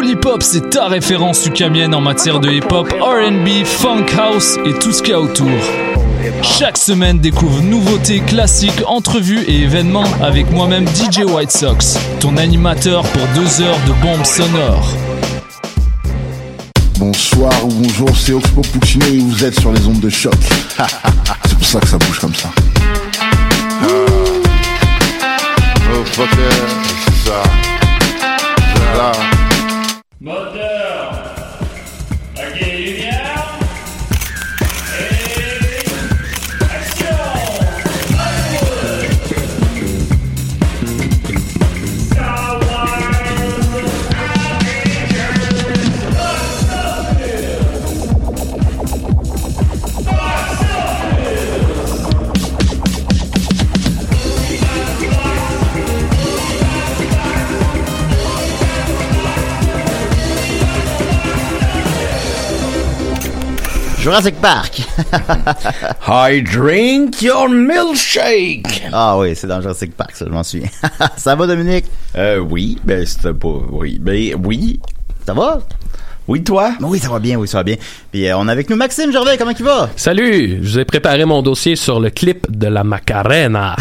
Polypop, c'est ta référence ukamienne en matière de hip-hop, R&B, funk house et tout ce qu'il y a autour. Chaque semaine, découvre nouveautés, classiques, entrevues et événements avec moi-même DJ White Sox, ton animateur pour deux heures de bombes sonores. Bonsoir ou bonjour, c'est Oxpo Puccino et vous êtes sur les ondes de choc. c'est pour ça que ça bouge comme ça. Oh Jurassic Park. I drink your milkshake. Ah oui, c'est dans Jurassic Park, ça, je m'en souviens. ça va, Dominique? Euh, oui, ben c'était pas, oui, ben oui. Ça va? Oui, toi? Oui, ça va bien, oui, ça va bien. Puis euh, on a avec nous Maxime Gervais, comment il va? Salut, je vous ai préparé mon dossier sur le clip de la Macarena.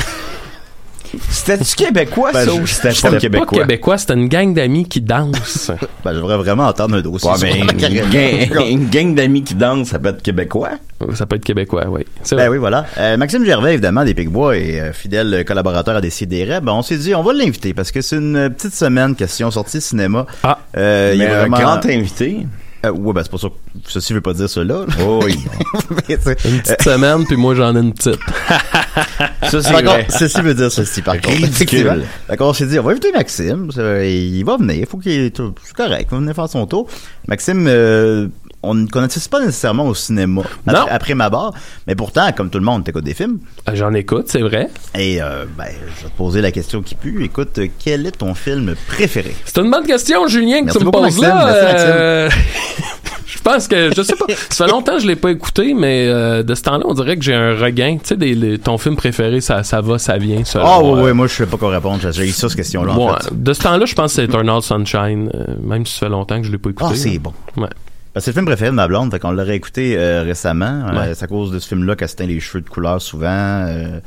C'était-tu québécois, Ben, ça, je- ou c'était pas Pas québécois? québécois, c'était une gang d'amis qui dansent. Ben, j'aimerais vraiment entendre un dossier. Ouais, sur mais la une gang, une gang d'amis qui dansent, ça peut être québécois. Ça peut être québécois, oui. C'est Ben vrai. oui, voilà. Euh, Maxime Gervais, évidemment, des Picbois et euh, fidèle collaborateur à Décideret. Ben, on s'est dit, on va l'inviter parce que c'est une petite semaine question sortie cinéma. Ah. Euh, il y a un grand invité. Euh, ouais, ben, c'est pas sûr. Ceci veut pas dire cela. là. Oh, oui. Mais, Une petite semaine, puis moi j'en ai une petite. Ça, c'est vrai. ceci veut dire ceci, par contre. Ridicule. Effectivement. D'accord, on s'est dit, on va inviter Maxime. Ça, Il va venir. Il faut qu'il est c'est correct. Il va venir faire son tour. Maxime, euh, on ne connaissait pas nécessairement au cinéma Non. après, après ma barre. Mais pourtant, comme tout le monde, t'écoutes des films. Ah, J'en écoute, c'est vrai. Et, euh, ben, je vais te poser la question qui pue. Écoute, euh, quel est ton film préféré? C'est une bonne question, Julien, que Merci tu me poses là. Merci. Euh, je pense que, je sais pas, ça fait longtemps que je l'ai pas écouté, mais euh, de ce temps-là, on dirait que j'ai un regain. Tu sais, des- les- ton film préféré, ça, ça va, ça vient. Ah, oui, euh, oui, moi, je sais pas quoi répondre. J'ai eu ça, cette question-là, en Bon, fait. de ce temps-là, je pense que c'est Eternal Sunshine, euh, même si ça fait longtemps que je l'ai pas écouté. Ah, c'est bon. Ouais. Ben, c'est le film préféré de ma blonde, fait qu'on l'aurait écouté euh, récemment. Euh, Ouais. c'est à cause de ce film-là qu'elle se teint les cheveux de couleur souvent. euh,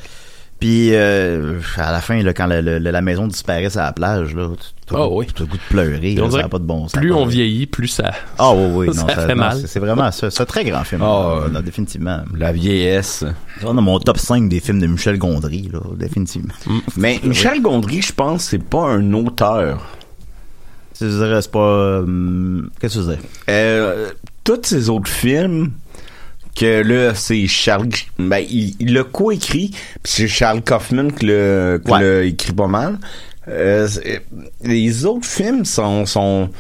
puis euh, à la fin, là, quand la, la- la maison disparaît sur la plage, là, tu as Ah oui. le goût de pleurer. Là, ça pas de bon sens. Plus on vieillit, plus ça. Ah oui, oui, non, ça ça- fait non, mal. c'est- vraiment ça. C'est un très grand film. Là, là, définitivement. La vieillesse. On a mon top 5 des films de Michel Gondry, là, définitivement. Mais Michel Gondry, je pense, c'est pas un auteur. C'est pas... euh, Qu'est-ce que tu veux dire? Euh, tous ces autres films que là c'est Charles ben il il l'a coécrit puis c'est Charles Kaufman qui l'a qui Ouais. l'a écrit pas mal Euh, c'est- les autres films sont sont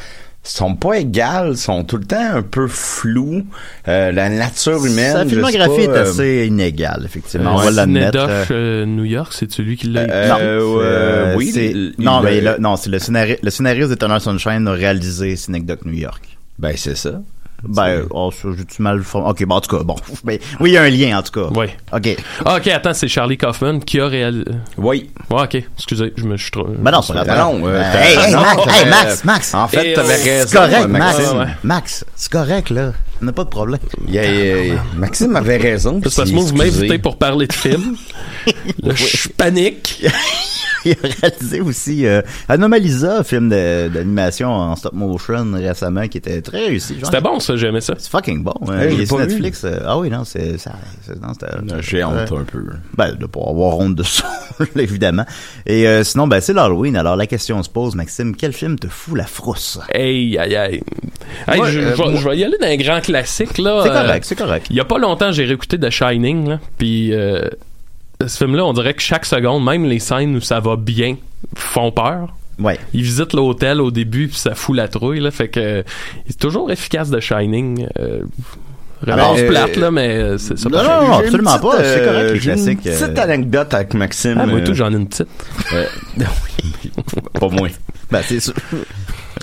sont pas égales, sont tout le temps un peu flous. Euh, la nature humaine. Sa filmographie pas, est euh, assez inégale, effectivement. on Euh, va l'admettre. Cinédoche, euh, New York, c'est celui qui l'a Euh, non, euh, oui, non, mais là, non, c'est le scénariste, le scénariste d'Eternal Sunshine a réalisé Synecdoche New York. Ben c'est ça. Ben, oh, ça, j'ai-tu mal formé? Ok, bon, en tout cas, bon. Ben, oui, il y a un lien, en tout cas. Oui. Ok. Ah, ok, attends, c'est Charlie Kaufman qui a réalisé. Oui. Ouais, ok, excusez, je me suis trop. Ben non, c'est pas grave. non, euh, Ben, hey, hey, non, Max, hey, Max, Max. En fait, t'avais euh, raison. C'est correct, Max. Max, c'est correct, là. On n'a pas de problème. Il y a- il y a- Maxime avait raison. Parce que moi, vous m'invitez pour parler de films. Là, je panique. il a réalisé aussi euh, Anomalisa, film de- d'animation en stop motion récemment qui était très réussi. C'était bon, ça, j'aimais ça. C'est fucking bon. hein. Hey, il j'ai est sur pas vu. Netflix. euh, ah oui, non, c'est ça. J'ai honte ouais. un peu. Ben, de pas avoir honte de ça, évidemment. Et euh, sinon, ben, c'est l'Halloween. Alors, la question se pose, Maxime, quel film te fout la frousse? Hey, aïe, aïe. Hey, Moi, je, euh, je vais- moi- je vais y aller dans un grand classique, là. C'est Euh, correct, c'est correct. Il y a pas longtemps, j'ai réécouté The Shining, là, puis euh, ce film-là, on dirait que chaque seconde, même les scènes où ça va bien, font peur. Ouais. Il visite l'hôtel au début, puis ça fout la trouille, là, fait que euh, il est toujours efficace The Shining. Euh, Alors, réponse euh, plate, là, mais c'est ça. non, non, absolument petite, pas. C'est correct, les classiques, Une petite euh. anecdote avec Maxime. Ah, moi, euh, tout, j'en ai une petite. euh, oui, pas moins. Ben, c'est sûr.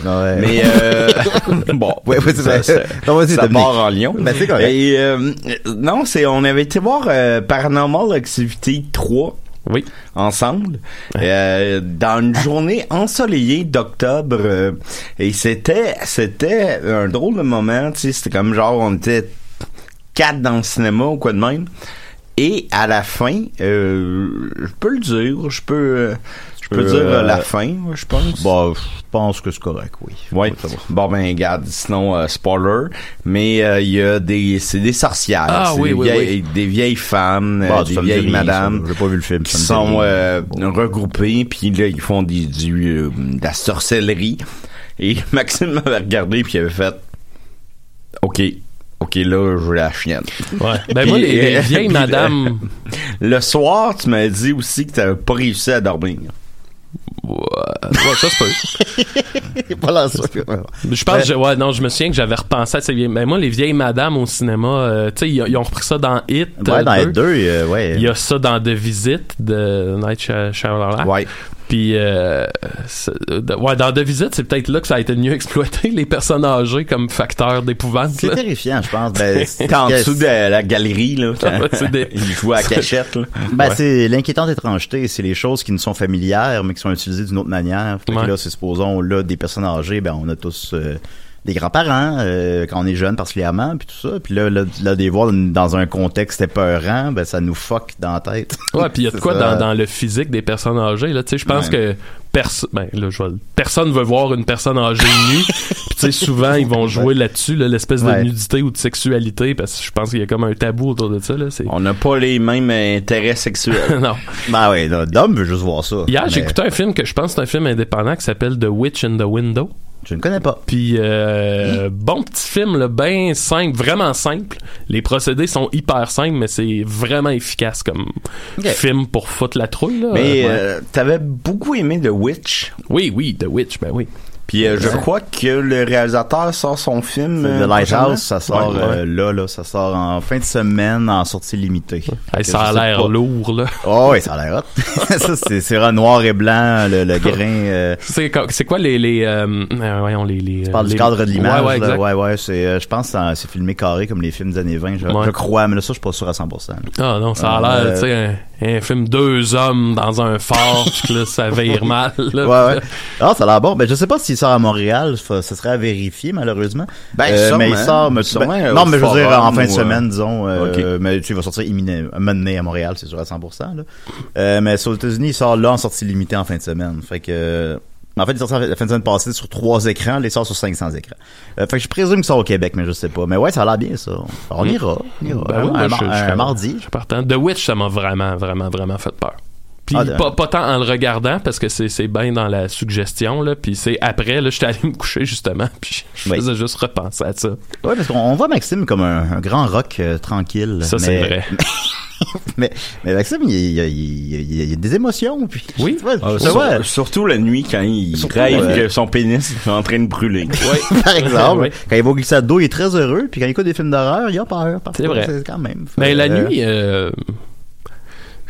Ouais. Mais euh, bon, Ouais, ouais, ça, Non, vas-y, ça part en Lyon. Ben, c'est correct. Et euh, non, c'est on avait été voir euh, Paranormal Activity 3 Oui. ensemble euh, dans une journée ensoleillée d'octobre euh, et c'était c'était un drôle de moment, tu sais, c'était comme genre on était quatre dans le cinéma ou quoi de même. Et à la fin, euh, je peux le dire, je peux euh, je peux dire euh, euh, la fin, je pense. Bon, je pense que c'est correct, oui. Va. Bon ben regarde, sinon euh, spoiler, mais euh, il y a des c'est des sorcières, Ah, oui, des, oui, vieilles, des vieilles femmes, euh, Bon, des vieilles rien, madames. J'ai pas vu le film. qui sont euh, Bon. regroupées puis là ils font des du euh, de la sorcellerie et Maxime m'avait regardé puis il avait fait OK, OK là, je veux la chienne. Ouais. Ben, Puis, moi, les, les vieilles madames. Le soir, tu m'as dit aussi que t'avais pas réussi à dormir. Ouais, ouais, ça se peut. Voilà, ça. Je pense, que je- ouais, non, je me souviens que j'avais repensé à ces vieilles. Mais moi, les vieilles madames au cinéma, euh, tu sais, ils, ils ont repris ça dans Hit. Ouais, euh, dans les deux. deux, euh, ouais. Il y a ça dans The Visit de Night Shy- Shyamalan. Ouais. Puis, euh, c'est- de- ouais, dans The Visit, c'est peut-être là que ça a été mieux exploité, les personnes âgées comme facteur d'épouvante. C'est terrifiant, je pense. Ben, T'es en dessous de la galerie là. quand c'est des- il joue à cachette là. Ben, Ouais. c'est l'inquiétante étrangeté, c'est les choses qui nous sont familières, mais qui sont utilisées d'une autre manière. Fait que Ouais. là, c'est supposons, là, des personnes âgées, ben, on a tous euh, des grands-parents, euh, quand on est jeune particulièrement, puis tout ça. Puis là, là, là, des voir dans un contexte épeurant, ben, ça nous fuck dans la tête. Ouais, puis il y a de quoi dans, dans le physique des personnes âgées là, tu sais, je pense Ouais. que ben, là, je vais- personne veut voir une personne âgée nue. Puis tu sais souvent ils vont jouer là-dessus là, l'espèce de nudité ou de sexualité parce que je pense qu'il y a comme un tabou autour de ça là, c'est On n'a pas les mêmes intérêts sexuels. non. Ben ouais, là, l'homme veut juste voir ça. Hier, j'ai Mais écouté un film que je pense que c'est un film indépendant qui s'appelle The Witch in the Window. Je ne connais pas. Puis euh, bon petit film, là, bien simple, vraiment simple. Les procédés sont hyper simples, mais c'est vraiment efficace comme film pour foutre la trouille. Là. Mais euh, t'avais beaucoup aimé The Witch? oui, oui, The Witch, ben oui. Puis euh, je crois que le réalisateur sort son film. The euh, Lighthouse, ça sort Ouais, euh, là, là, ça sort en fin de semaine en sortie limitée. Hey, ça a l'air lourd, là. Oh oui, ça a l'air hot. ça, c'est, c'est vraiment noir et blanc, le, le grain. euh, C'est quoi, c'est quoi les les voyons les les tu parles les- du cadre de l'image. Ouais, ouais, ouais, ouais, c'est, euh, je pense que c'est, filmé carré comme les films des années 20, je, Ouais. je crois, mais là, ça, je suis pas sûr à 100%. là. Ah non, ça a Euh, l'air, tu sais, un, un film deux hommes dans un fort, que là, ça vire mal. Là, Ouais, ouais. Ah, ça a l'air bon. Ben, je sais pas s'il sort à Montréal, ça ce serait à vérifier, malheureusement. Ben, Euh, mais il sort, mais, Sûrement, ben, euh, non, mais je veux dire, en fin de semaine, disons, euh, mais tu sais, il va sortir mené à Montréal, c'est sûr à 100%, là. Euh, mais sur les États-Unis, il sort là en sortie limitée en fin de semaine. Fait que, en fait, il sort la fin de semaine passée sur trois écrans, les sort sur 500 écrans. Euh, fait que je présume qu'il sort au Québec, mais je sais pas. Mais ouais, ça a l'air bien, ça. On ira. On ira. Ben oui, un, je- je un mardi. Je suis partant. The Witch, ça m'a vraiment, vraiment, vraiment fait peur. Puis Ah, pas, pas tant en le regardant, parce que c'est, c'est bien dans la suggestion, là. Puis c'est après, là, j'étais allé me coucher, justement. Puis je Oui. faisais juste repenser à ça. Ouais, parce qu'on on voit Maxime comme un, un grand rock euh, tranquille. Ça, c'est mais- vrai. mais, mais Maxime, il, il, il, il- il y a des émotions. Puis, Oui. vois, Ah, sur- vois, surtout la nuit quand il Surtout, rêve ouais. que son pénis est en train de brûler. par exemple, Oui. quand il va au glissade d'eau, il est très heureux. Puis quand il écoute des films d'horreur, il a peur. C'est vrai. quand même. Mais la euh, nuit, euh,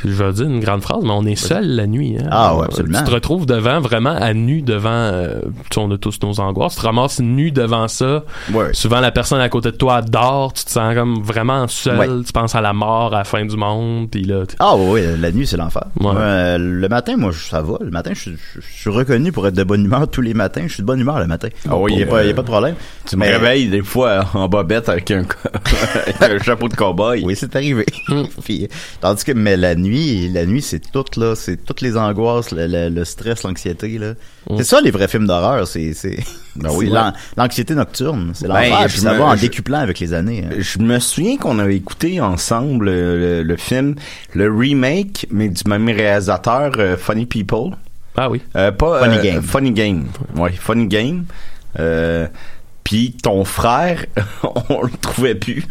je vais dire une grande phrase, mais on est seul la nuit. hein. Ah ouais, absolument. Tu te retrouves devant, vraiment à nu devant. euh, tu sais, on a tous nos angoisses. Tu te ramasses nu devant ça. Ouais. Souvent, la personne à côté de toi dort. Tu te sens comme vraiment seul. Ouais. Tu penses à la mort, à la fin du monde. Puis là, tu- Ah oui, la nuit, c'est l'enfer. Ouais. Euh, le matin, moi, je- ça va. Le matin, je, suis- je- je suis reconnu pour être de bonne humeur tous les matins. Je suis de bonne humeur le matin. Ah oui, il n'y a, euh, a pas de problème. Tu me réveilles des fois en bobette avec un, avec un chapeau de cowboy. Oui, c'est arrivé. Puis, tandis que, mais la nuit, nuit, et la nuit, c'est tout, là. C'est toutes les angoisses, le, le- le stress, l'anxiété, là. Mm. C'est ça, les vrais films d'horreur. C'est, c'est, Ben oui, ouais. l'anxiété nocturne. C'est Ben, l'enfer. je puis ça me- va en je- décuplant avec les années. hein. Je me souviens qu'on avait écouté ensemble euh, le, le film, le remake, mais du même réalisateur, euh, Funny People. Ah oui. Euh, pas, Funny euh, Game. Funny Game. Ouais, Funny Game. Euh, puis ton frère, on le trouvait plus.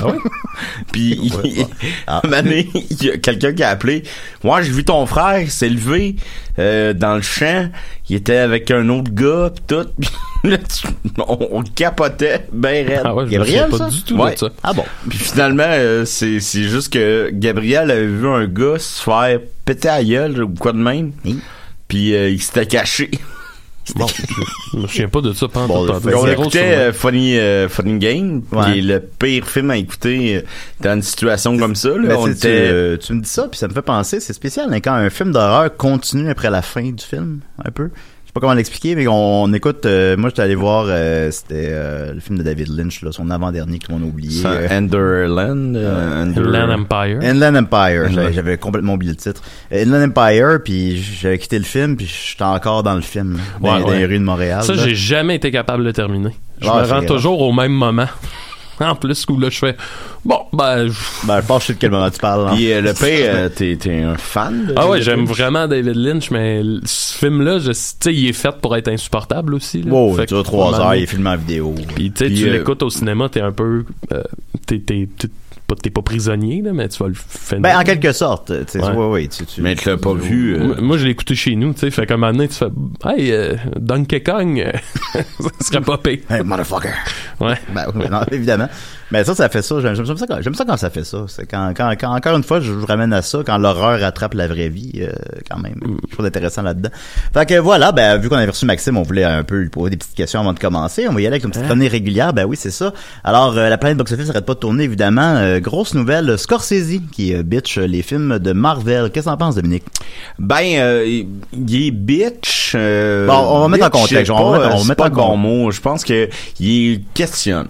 Ah oui? Puis il- Ah. un moment donné, il y a quelqu'un qui a appelé. Moi, j'ai vu ton frère levé euh, dans le champ. Il était avec un autre gars pis tout. Là, tu- on, on capotait ben raide. Ah ouais, je me Gabriel, souviens pas ça? du tout Ouais. de ça. Ah bon? Puis finalement, euh, c'est c'est juste que Gabriel avait vu un gars se faire péter à gueule ou quoi de même. Oui. Puis euh, il s'était caché. Bon, je me souviens pas de ça pendant Bon, on écoutait euh, Funny, euh, Funny Game, Ouais. qui est le pire film à écouter euh, dans une situation comme ça. Là, on euh, tu me dis ça, puis ça me fait penser, c'est spécial hein, quand un film d'horreur continue après la fin du film, un peu. Je sais pas comment l'expliquer, mais on, on écoute. euh, moi, j'étais allé voir, euh, c'était euh, le film de David Lynch, là, son avant-dernier que tout le monde a oublié. C'est euh, Enderland. euh, Ender- Land Empire. Inland Empire, Inland. j'avais- complètement oublié le titre. Euh, Inland Empire, puis j'avais quitté le film, puis j'étais encore dans le film, là, dans, Ouais, dans les rues de Montréal. Ça, là. j'ai jamais été capable de le terminer. Je Ouais, me rends toujours au même moment. En plus, où là, je fais, bon, ben, je- Ben, je pense que je sais de quel moment tu parles. hein. Puis euh, le pire, euh, t'es t'es un fan de ah ouais, j'aime vraiment David Lynch, mais ce film-là, je- tu sais, il est fait pour être insupportable aussi. Là. Wow, Fait il dure que, trois heures, il est filmé en vidéo. Puis tu sais, Puis, tu euh, l'écoutes au cinéma, t'es un peu, euh, t'es, t'es, t'es pas, t'es pas prisonnier là, mais tu vas le finir. Ben, en quelque sorte, tu sais, Ouais. ouais, ouais, tu, tu- Mais tu l'as pas vu. euh, Moi, je l'ai écouté chez nous, tu sais, fait qu'à un moment donné, tu fais, hey, euh, Donkey Kong, ça serait pas pire. Hey, motherfucker. Ouais. Ben, non, évidemment. Mais ça, ça fait ça. J'aime, j'aime ça, quand, j'aime ça quand ça fait ça. C'est quand, quand, quand, encore une fois, je vous ramène à ça, quand l'horreur attrape la vraie vie, euh, quand même. Je trouve intéressant là-dedans. Fait que voilà, ben, vu qu'on avait reçu Maxime, on voulait un peu lui poser des petites questions avant de commencer. On va y aller avec une petite tournée régulière. Ben oui, c'est ça. Alors, euh, la planète box-office n'arrête pas de tourner, évidemment. Euh, grosse nouvelle, Scorsese, qui euh, bitch les films de Marvel. Qu'est-ce que t'en penses, Dominique? Ben, euh, il est bitch. euh, Bon, on va mettre en contexte, on va mettre- on va mettre pas en bon mot. Je pense que il questionne.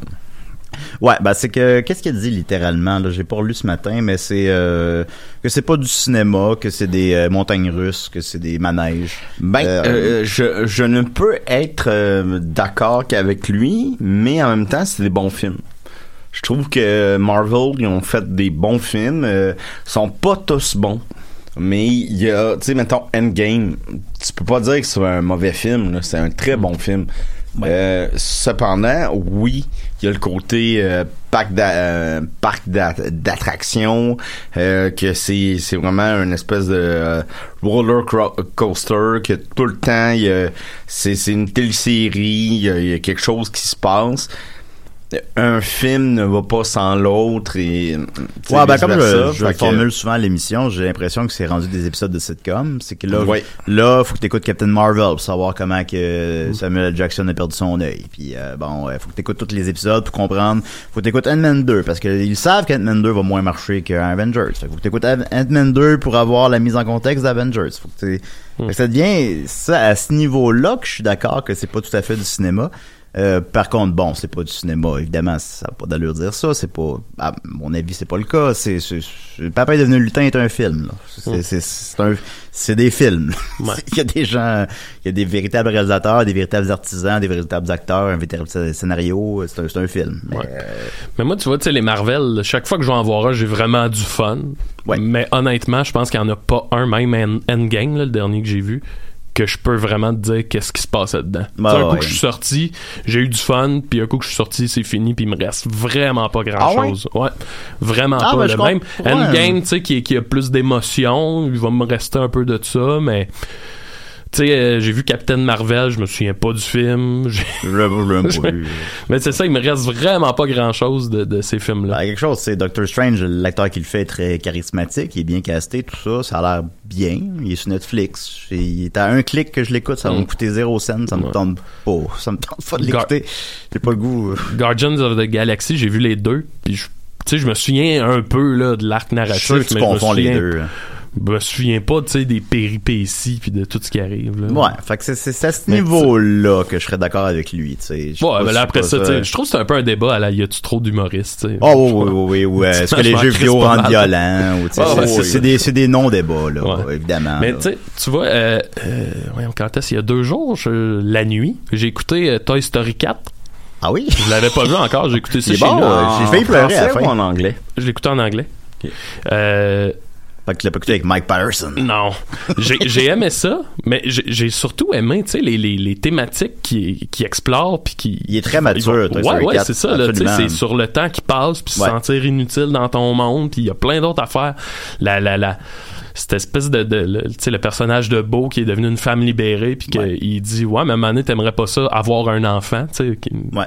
Ouais, ben c'est que qu'est-ce qu'il dit littéralement là, j'ai pas relu ce matin mais c'est euh, que c'est pas du cinéma, que c'est des euh, montagnes russes, que c'est des manèges. Ben, Euh, je, je ne peux être d'accord qu'avec lui, mais en même temps, c'est des bons films. Je trouve que Marvel, ils ont fait des bons films. Euh, sont pas tous bons. Mais il y a, tu sais, mettons, Endgame. Tu peux pas dire que c'est un mauvais film. là. C'est un très bon film. Euh, cependant, oui, il y a le côté euh, parc euh, parc d'a- d'attractions, euh, que c'est c'est vraiment une espèce de euh, roller coaster que tout le temps c'est c'est une télésérie, il y, y a quelque chose qui se passe. Un film ne va pas sans l'autre et tu sais, Ouais, ben comme je, je que- formule souvent à l'émission, j'ai l'impression que c'est rendu des épisodes de sitcom. C'est que là, Ouais. là, faut que t'écoutes Captain Marvel pour savoir comment que Samuel L. Jackson a perdu son œil. Puis euh, bon, ouais, faut que t'écoutes tous les épisodes pour comprendre. Faut que t'écoutes Ant-Man 2 parce qu'ils savent qu'Ant-Man 2 va moins marcher qu'Avengers. Fait que faut que t'écoutes Ant- Ant-Man 2 pour avoir la mise en contexte d'Avengers. Faut que t'es- fait que ça devient ça à ce niveau-là que je suis d'accord que c'est pas tout à fait du cinéma. Euh, par contre, bon, c'est pas du cinéma, évidemment, ça n'a pas d'allure de dire ça, c'est pas, à mon avis, c'est pas le cas, c'est, Papa est devenu lutin est un film, là. C'est, c'est, c'est un, c'est des films. Ouais. il y a des gens, il y a des véritables réalisateurs, des véritables artisans, des véritables acteurs, un véritable scénario, c'est un, c'est un film. Mais, Ouais. euh, Mais moi, tu vois, tu sais, les Marvel, chaque fois que je vais en voir un, j'ai vraiment du fun. Ouais. Mais honnêtement, je pense qu'il n'y en a pas un, même en- Endgame, là, le dernier que j'ai vu, que je peux vraiment te dire qu'est-ce qui se passait dedans. Bah un ouais. coup que je suis sorti, j'ai eu du fun, puis un coup que je suis sorti, c'est fini, puis il me reste vraiment pas Ah grand-chose. ouais? Vraiment Ah, pas. ben, le même. Endgame, tu sais, qui, qui a plus d'émotions, il va me rester un peu de ça, mais... Tu sais, euh, j'ai vu Captain Marvel, je me souviens pas du film. je pas. Mais c'est ça, il me reste vraiment pas grand-chose de, de ces films-là. Ben, quelque chose, c'est Doctor Strange, l'acteur qui le fait est très charismatique, il est bien casté, tout ça, ça a l'air bien. Il est sur Netflix. Il est à un clic que je l'écoute, ça va Mm. me coûter zéro cent, ça me tente pas. Ça me tente pas de l'écouter. J'ai pas le goût. euh. Guardians of the Galaxy, j'ai vu les deux, puis je, tu sais, je me souviens un peu là de l'arc Je suis sûr narratif, que tu mais je me confonds les deux. Je me souviens pas, tu sais, des péripéties puis de tout ce qui arrive. Là. Ouais, fait que c'est- c'est à ce niveau-là que je serais d'accord avec lui, Ouais, mais là, après ça, je trouve que c'est un peu un débat à la y a-tu trop d'humoristes. Oh oui, oui, oui, oui. Est-ce que les jeux vidéo rendent violents? Ou, Ouais, ouais, c'est- des, c'est des non-débats, là, Ouais. évidemment. Mais tu sais, tu vois, euh, euh, voyons, quand est-ce, il y a deux jours, je- la nuit, j'ai écouté euh, Toy Story 4. Ah oui? Je l'avais pas vu encore, j'ai écouté ça chez bon, euh, j'ai failli pleurer à la fin. en anglais? Je l'ai écouté en anglais. Euh, Fait que tu l'as pas écouté avec Mike Patterson. non. J'ai aimé ça, mais j'ai surtout aimé, tu sais, les, les, les thématiques qui, qui explorent puis qui... Il est très mature, Toy Ouais, ouais, 4, c'est ça, tu sais, c'est sur le temps qui passe puis se Ouais. sentir inutile dans ton monde puis il y a plein d'autres affaires. La, la, la, cette espèce de, tu sais, le personnage de Beau qui est devenu une femme libérée puis qu'il dit, ouais, mais donné, t'aimerais pas ça, avoir un enfant, tu sais. Ouais.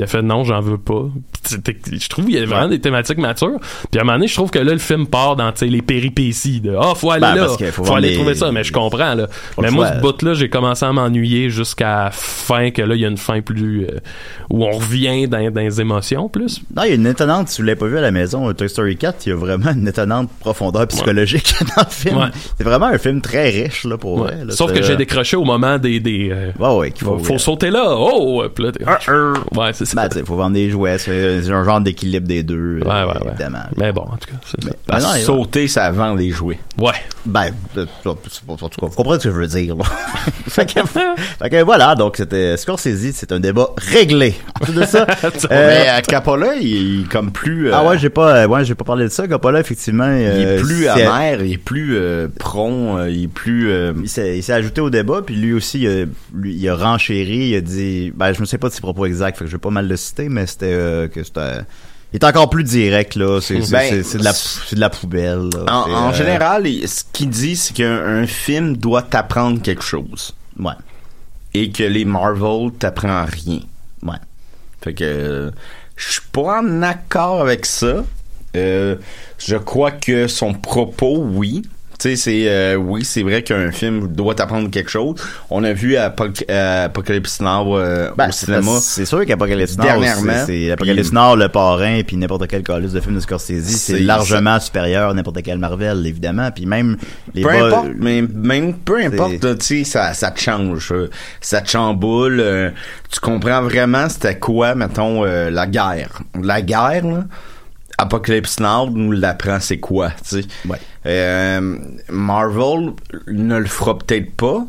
Puis elle fait non, j'en veux pas. Je trouve qu'il y a vraiment des thématiques matures. Puis à un moment donné, je trouve que là, le film part dans les péripéties de Ah, faut aller Ben, là, faut aller les- trouver ça. Mais je comprends, là. Mais moi, ce bout-là, j'ai commencé à m'ennuyer jusqu'à la fin, que là, il y a une fin plus. euh, où on revient dans, dans les émotions plus. Non, il y a une étonnante, si vous l'avez pas vu à la maison, Toy Story 4, il y a vraiment une étonnante profondeur psychologique dans le film. Ouais. C'est vraiment un film très riche, là, pour Ouais. vrai. là. Sauf que j'ai décroché au moment des. des euh, Ouais, ouais, faut, faut, euh, sauter là. Oh! Puis là, t'es- ouais, c'est. Ben, tu sais, faut vendre des jouets, c'est un genre d'équilibre des deux, ouais, ouais, euh, ouais. évidemment. Mais bon, en tout cas, c'est ça. Ben non, il- sauter, ça vend les jouets. Ouais. Ben, euh, en tout cas, vous comprenez ce que je veux dire. là. fait, que, fait que voilà, donc c'était Scorsese, c'est un débat réglé. Ensuite de ça, euh, mais à Capola, il est comme plus. euh, ah ouais, j'ai pas, euh, ouais, j'ai pas parlé de ça. Coppola, effectivement, il est euh, plus amer, il est plus euh, prompt, euh, il est plus. euh, Il s'est, il ajouté au débat, puis lui aussi, il a, lui, il a renchéri, il a dit, ben, je me sais pas de ses propos exacts, fait que je vais pas mal le citer, mais c'était euh, que c'était, il est encore plus direct là, c'est, Ben, de la, de la poubelle. là. En, euh, général, ce qu'il dit, c'est qu'un un film doit t'apprendre quelque chose. Ouais. Et que les Marvel t'apprennent rien. Ouais. Fait que euh, je suis pas en accord avec ça. Euh, je crois que son propos, oui. Tu sais, c'est euh, oui, c'est vrai qu'un film doit t'apprendre quelque chose. On a vu Apoc- Apocalypse Now euh, Ben, au c'est, cinéma. c'est sûr qu'Apocalypse Now, c'est, Apocalypse Now, le parrain, puis n'importe quel calice de film de Scorsese, c'est, largement supérieur à n'importe quel Marvel, évidemment, puis même les peu importe, mais même peu importe, là, tu sais, ça, ça te change, ça te chamboule. euh, tu comprends vraiment c'était quoi, mettons, la guerre. La guerre, là, Apocalypse Now nous l'apprend c'est quoi, tu sais. Ouais. Euh, Marvel ne le fera peut-être pas,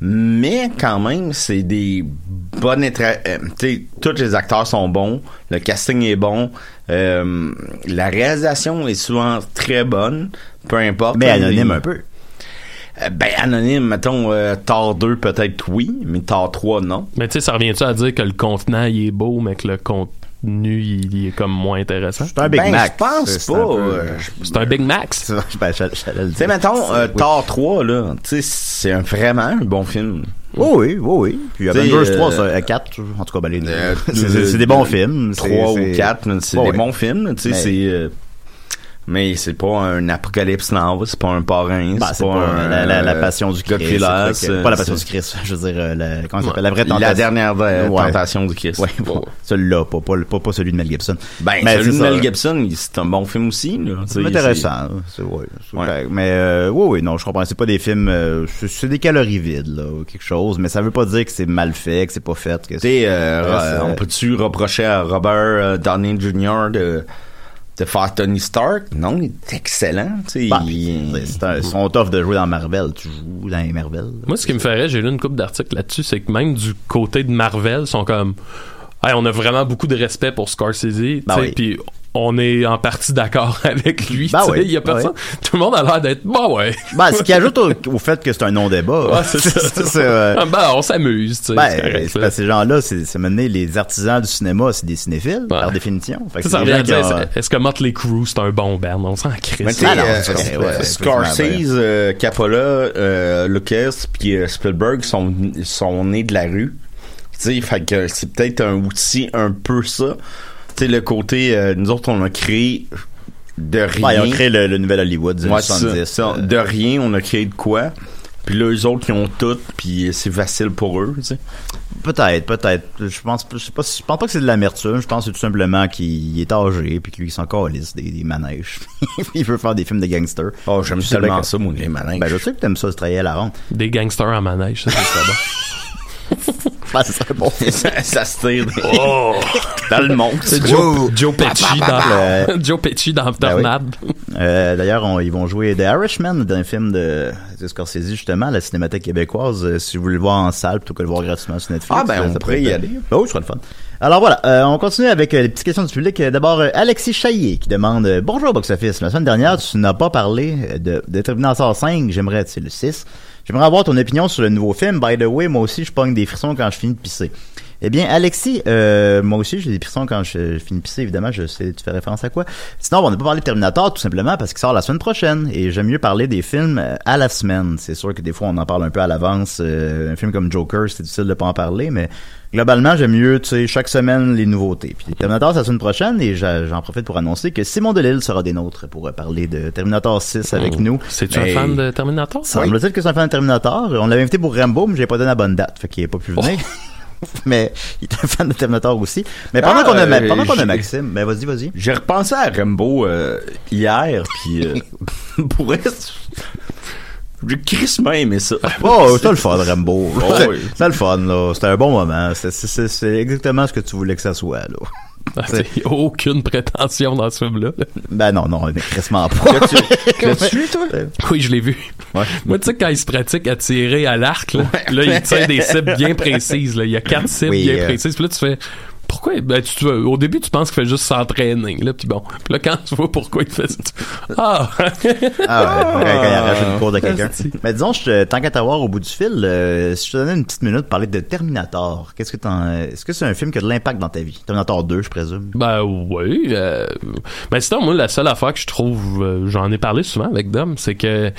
mais quand même, c'est des bonnes... euh, tu sais, tous les acteurs sont bons, le casting est bon, euh, la réalisation est souvent très bonne, peu importe. mais anonyme les- un peu. euh, ben, anonyme, mettons, euh, Thor 2, peut-être oui, mais Thor 3, non. Mais tu sais, ça revient-tu à dire que le contenant, il est beau, mais que le contenu, il, il est comme moins intéressant? C'est un Big Ben, Mac. je pense C'est pas. euh, C'est un Big Max. Ben, Tu sais, mettons, euh, Oui. Thor 3, là, tu sais, c'est un, vraiment un bon film. Oui, oui, oui, oui. Puis T'sais, Avengers euh, 3, ça, euh, 4, en tout cas, ben, Euh, c'est, des bons films. C'est- 3 ou c'est- 4, c'est des ouais. bons films, tu sais, c'est... mais c'est pas un apocalypse now, c'est pas un parrain, Ben, c'est pas un, la, la, la euh, passion du Christ. C'est pas la passion du Christ, je veux dire, euh, la, comment Ouais. s'appelle, la vraie tentation. La dernière euh, Ouais. tentation du Christ. Ouais, bon, celui-là, pas, pas, pas, pas celui de Mel Gibson. Ben, Mais celui de. Mel Gibson, c'est un bon film aussi, C'est intéressant. C'est, ouais. Mais euh, oui, oui, non, je comprends. C'est pas des films. euh, c'est, des calories vides, là, ou quelque chose. Mais ça veut pas dire que c'est mal fait, que c'est pas fait. Que on peut-tu reprocher à Robert Downey Jr. de, de faire Tony Stark? Non, il est excellent. Tu sais, Bah, il- c'est, sont tough de jouer dans Marvel. Tu joues dans les Marvel. Moi, ce qui me ferait, j'ai lu une couple d'articles là-dessus, c'est que même du côté de Marvel, ils sont comme. Hey, on a vraiment beaucoup de respect pour Scorsese, tu sais, Ben oui. On est en partie d'accord avec lui. Ben tu sais, oui, il y a ben personne. Tout le monde a l'air d'être. Bah ouais. Ben, ce qui ajoute au, au fait que c'est un non-débat. Ouais, c'est ça. euh, ben, on s'amuse, tu sais. Ben, c'est ces gens-là, c'est, c'est mener les artisans du cinéma, c'est des cinéphiles, par définition. Fait que est- est-ce que Motley Crue, c'est un bon band? On s'en crée. Non, euh, Scorsese, euh, Coppola, euh, Lucas puis euh, Spielberg sont, sont nés de la rue. Tu sais, fait que c'est peut-être un outil un peu ça. Tu sais, le côté, euh, nous autres, on a créé de rien. Ben, ils ont créé le, le nouvel Hollywood des Ouais, c'est ça, 70. ça. euh, De rien, on a créé de quoi. Puis là, eux autres, ils ont tout, puis c'est facile pour eux, tu sais. Peut-être, peut-être. Je pense, je sais pas, si- je pense pas que c'est de l'amertume. Je pense que c'est tout simplement qu'il est âgé puis que lui il s'en calisse des, des manèges. il veut faire des films de gangsters. Oh, j'aime tellement ça, moi, les manèges. Ben, je sais que t'aimes ça, se travailler à la ronde. Des gangsters en manège, ça, c'est très bon. Ce serait bon. ça, ça se tire des- Oh! dans le monde. C'est Joe, Joe Pesci dans, Euh, Joe Pesci dans Ben oui. Tornade. Euh, D'ailleurs, on- ils vont jouer The Irishman, d'un film de, de Scorsese, justement, à la Cinémathèque québécoise. Euh, si vous voulez le voir en salle plutôt que le voir gratuitement sur Netflix. Ah, ben, euh, on ça pourrait y aller. Ben oui, ce sera le fun. Alors voilà, euh, on continue avec euh, les petites questions du public. Euh, D'abord, euh, Alexis Chaillé qui demande euh, Bonjour Box Office. La semaine dernière, tu n'as pas parlé euh, de, de Terminator 5. J'aimerais, c'est le 6. J'aimerais avoir ton opinion sur le nouveau film. By the way, moi aussi, je pogne des frissons quand je finis de pisser. Eh bien, Alexis, euh, moi aussi, j'ai des frissons quand je, finis de pisser, évidemment, je sais, tu fais référence à quoi? Sinon, on n'a pas parlé de Terminator, tout simplement parce qu'il sort la semaine prochaine, et j'aime mieux parler des films euh, à la semaine. C'est sûr que des fois, on en parle un peu à l'avance. Euh, un film comme Joker, c'est difficile de pas en parler, mais globalement, j'aime mieux, tu sais, chaque semaine, les nouveautés. Puis Terminator, c'est la semaine prochaine, et j'en profite pour annoncer que Simon Delille sera des nôtres pour euh, parler de Terminator 6 avec Oh. nous. C'est-tu un fan de Terminator? Semble-t-il que c'est un fan de Terminator. On l'avait invité pour Rambo, mais j'ai pas donné la bonne date, fait qu'il est pas pu venir. mais il est un fan de Terminator aussi. Mais pendant Ah, qu'on a, euh, pendant qu'on a Maxime, ben vas-y, vas-y. J'ai repensé à Rambo euh, hier, puis euh, pour être... J'ai crissement aimé ça. Oh, c'était le fun, Rambo. Oh, C'était oui. c'était le fun, là. C'était un bon moment. C'est- exactement ce que tu voulais que ça soit, là. Ah, c'est- aucune prétention dans ce film-là. Ben non, non, mais crissement pas. L'as-tu vu, toi? Oui, je l'ai vu. Ouais. Moi, tu sais, quand il se pratique à tirer à l'arc, là, là, il tire des cibles bien précises. Là. Il y a quatre cibles Oui, bien euh, précises. Puis là, tu fais... Pourquoi? Ben, tu, tu- au début, tu penses qu'il fait juste s'entraîner. Là, puis bon. Puis là, quand tu vois pourquoi il fait ça, tu- Ah! Ah ouais, quand, il arrache une cour de quelqu'un. Mais disons, je tant qu'à t'avoir au bout du fil, euh, si je te donnais une petite minute pour parler de Terminator, qu'est-ce que t'en, est-ce que c'est un film qui a de l'impact dans ta vie? Terminator 2, je présume. Ben oui. Euh, ben sinon, moi, la seule affaire que je trouve, euh, j'en ai parlé souvent avec Dom, c'est que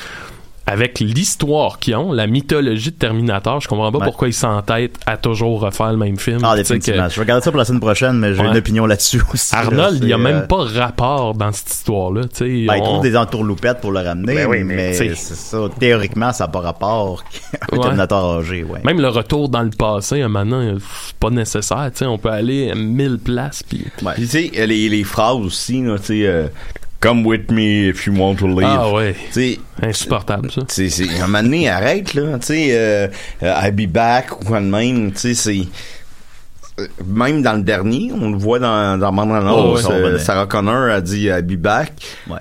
avec l'histoire qu'ils ont, la mythologie de Terminator, je comprends pas Ouais. pourquoi ils s'entêtent à toujours refaire le même film. Ah, définitivement. que Je vais regarder ça pour la semaine prochaine, mais j'ai Ouais. une opinion là-dessus aussi. Arnold, il y a même euh, pas rapport dans cette histoire-là. tu sais. Ben, il On- trouve des entourloupettes pour le ramener, Ben oui, mais, c'est ça. Théoriquement, ça n'a pas rapport qu'un Ouais. Terminator âgé, ouais. Même le retour dans le passé, un maintenant, c'est pas nécessaire. tu sais, on peut aller à mille places. Puis, Ouais. Puis, tu sais, les, les phrases aussi, là, tu sais, euh, Come with me if you want to leave. Ah ouais, Tu sais, insupportable ça. c'est, c'est, un moment donné, arrête, là. Tu sais, euh, euh, I'll be back ou quoi de même. Tu sais, c'est. euh, Même dans le dernier, on le voit dans, dans Bande Oh, euh, Sarah Connor a dit I'll be back. Ouais.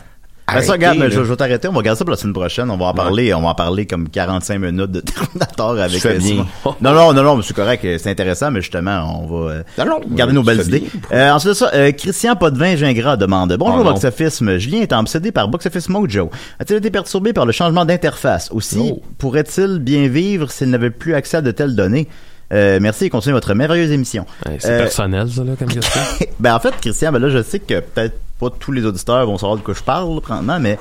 Ben ça, regarde, je, là. je vais t'arrêter. On va regarder ça pour la semaine prochaine. On va en parler. On va en parler comme 45 minutes de Terminator avec fais euh, bien. Non, non, non, non, mais c'est correct. C'est intéressant, mais justement, on va euh, Non, non, garder nos belles idées. Euh, ensuite de ça, euh, Christian Potvin Gingras demande Bonjour Oh non. Box Office. Julien est obsédé par Box Office Mojo. A-t-il été perturbé par le changement d'interface? Aussi, Oh. pourrait-il bien vivre s'il n'avait plus accès à de telles données? Euh, Merci et continuez votre merveilleuse émission. Ouais, c'est Euh, personnel, ça, là, comme question. ben en fait, Christian, ben là, je sais que peut-être pas tous les auditeurs vont savoir de quoi je parle, présentement, mais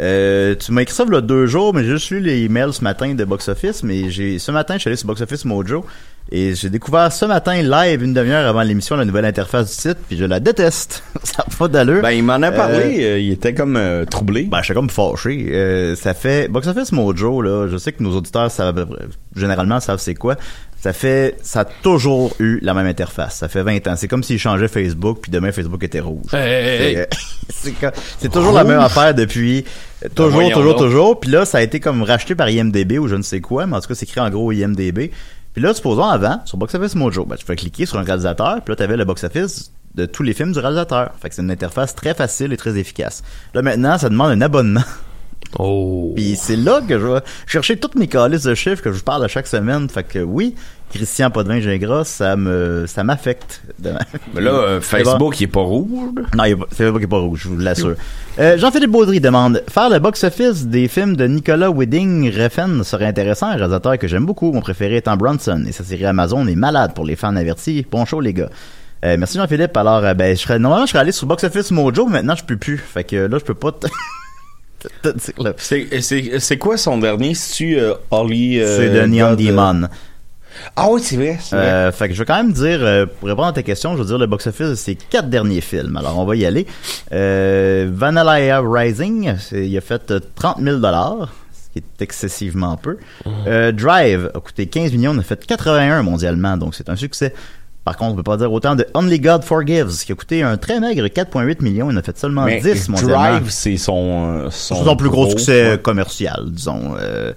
euh, tu m'as écrit ça il y a deux jours, mais j'ai juste lu les emails ce matin de Box Office, mais j'ai ce matin, je suis allé sur Box Office Mojo et j'ai découvert ce matin live une demi-heure avant l'émission la nouvelle interface du site, puis je la déteste. ça n'a pas d'allure. Ben, il m'en a parlé, euh, il était comme euh, troublé. Ben, j'étais comme fâché. Euh, ça fait Box Office Mojo là. Je sais que nos auditeurs savent généralement savent c'est quoi. Ça fait, ça a toujours eu la même interface. Ça fait 20 ans. C'est comme s'ils changeaient Facebook puis demain Facebook était rouge. Hey, hey, hey. C'est, euh, toujours la même affaire depuis euh, toujours, voyons toujours, toujours. Puis là, ça a été comme racheté par IMDB ou je ne sais quoi, mais en tout cas, c'est écrit en gros IMDB. Puis là, supposons avant, sur Box Office Mojo, ben, tu fais cliquer sur un réalisateur, puis là, t'avais le box office de tous les films du réalisateur. Fait que c'est une interface très facile et très efficace. Là, maintenant, ça demande un abonnement. Oh. Puis c'est là que je vais chercher toutes mes calices de chiffres que je vous parle à chaque semaine. Fait que oui, Christian Podvin Gingras, ça me ça m'affecte. Mais là, euh, Facebook, il est pas rouge? Non, il est pas- qu'il est pas rouge, je vous l'assure. Euh, Jean-Philippe Baudry demande Faire le box-office des films de Nicolas Winding Refn serait intéressant, un réalisateur que j'aime beaucoup. Mon préféré étant Bronson et sa série Amazon est malade pour les fans avertis. Bon show, les gars. Euh, merci Jean-Philippe. Alors, ben, je serais, normalement, je serais allé sur Box Office Mojo, mais maintenant, je peux plus. Fait que là, je peux pas te, te dire là. C'est, quoi son dernier? C'est-tu euh, Holly... euh, C'est de Neon God, euh, Demon. Ah oui, c'est vrai. Euh, fait que je vais quand même dire, euh, pour répondre à ta question, je vais dire le box-office de ses quatre derniers films. Alors, on va y aller. Euh, Vanilla Rising, il a fait euh, 30 000 ce qui est excessivement peu. Euh, Drive a coûté 15 millions, on a fait 81 mondialement, donc c'est un succès. Par contre, on peut pas dire autant de Only God Forgives, qui a coûté un très maigre 4,8 millions, on a fait seulement Mais 10 mondialement. Drive, c'est son, euh, C'est son plus gros, gros, succès ouais. commercial, disons. Euh,